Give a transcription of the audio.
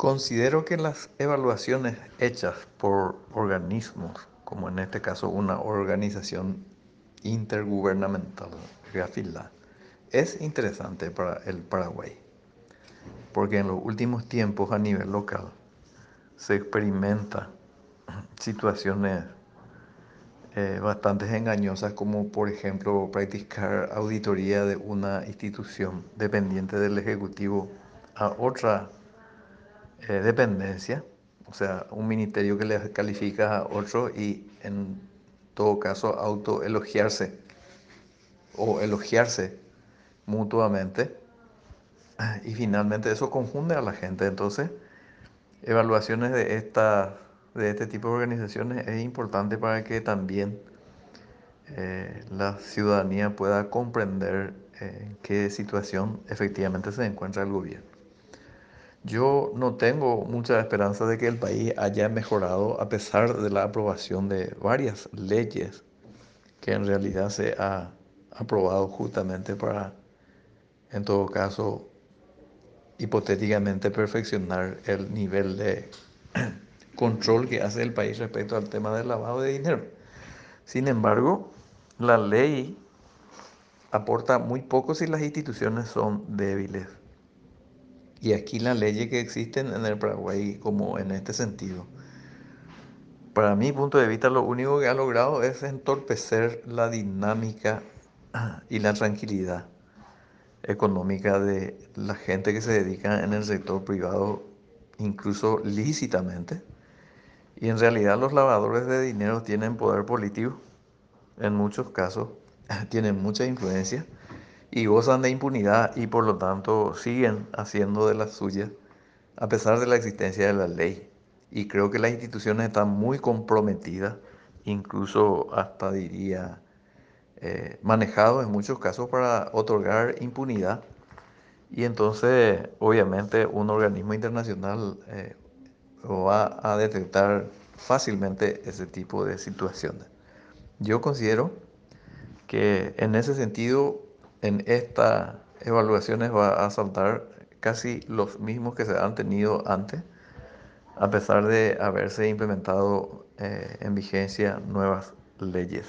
Considero que las evaluaciones hechas por organismos, como en este caso una organización intergubernamental, GAFILA, es interesante para el Paraguay, porque en los últimos tiempos a nivel local se experimenta situaciones eh, bastante engañosas como por ejemplo practicar auditoría de una institución dependiente del Ejecutivo a otra eh, dependencia, o sea, un ministerio que le califica a otro y en todo caso autoelogiarse o elogiarse mutuamente. Y finalmente eso confunde a la gente. Entonces, evaluaciones de, esta, de este tipo de organizaciones es importante para que también eh, la ciudadanía pueda comprender eh, en qué situación efectivamente se encuentra el gobierno. Yo no tengo mucha esperanza de que el país haya mejorado a pesar de la aprobación de varias leyes que en realidad se ha aprobado justamente para, en todo caso, hipotéticamente perfeccionar el nivel de control que hace el país respecto al tema del lavado de dinero. Sin embargo, la ley aporta muy poco si las instituciones son débiles. Y aquí las leyes que existen en el Paraguay como en este sentido. Para mi punto de vista lo único que ha logrado es entorpecer la dinámica y la tranquilidad económica de la gente que se dedica en el sector privado, incluso lícitamente. Y en realidad los lavadores de dinero tienen poder político, en muchos casos, tienen mucha influencia y gozan de impunidad y por lo tanto siguen haciendo de las suyas a pesar de la existencia de la ley. Y creo que las instituciones están muy comprometidas, incluso hasta diría eh, manejados en muchos casos para otorgar impunidad. Y entonces, obviamente, un organismo internacional eh, va a detectar fácilmente ese tipo de situaciones. Yo considero que en ese sentido en estas evaluaciones va a saltar casi los mismos que se han tenido antes, a pesar de haberse implementado eh, en vigencia nuevas leyes.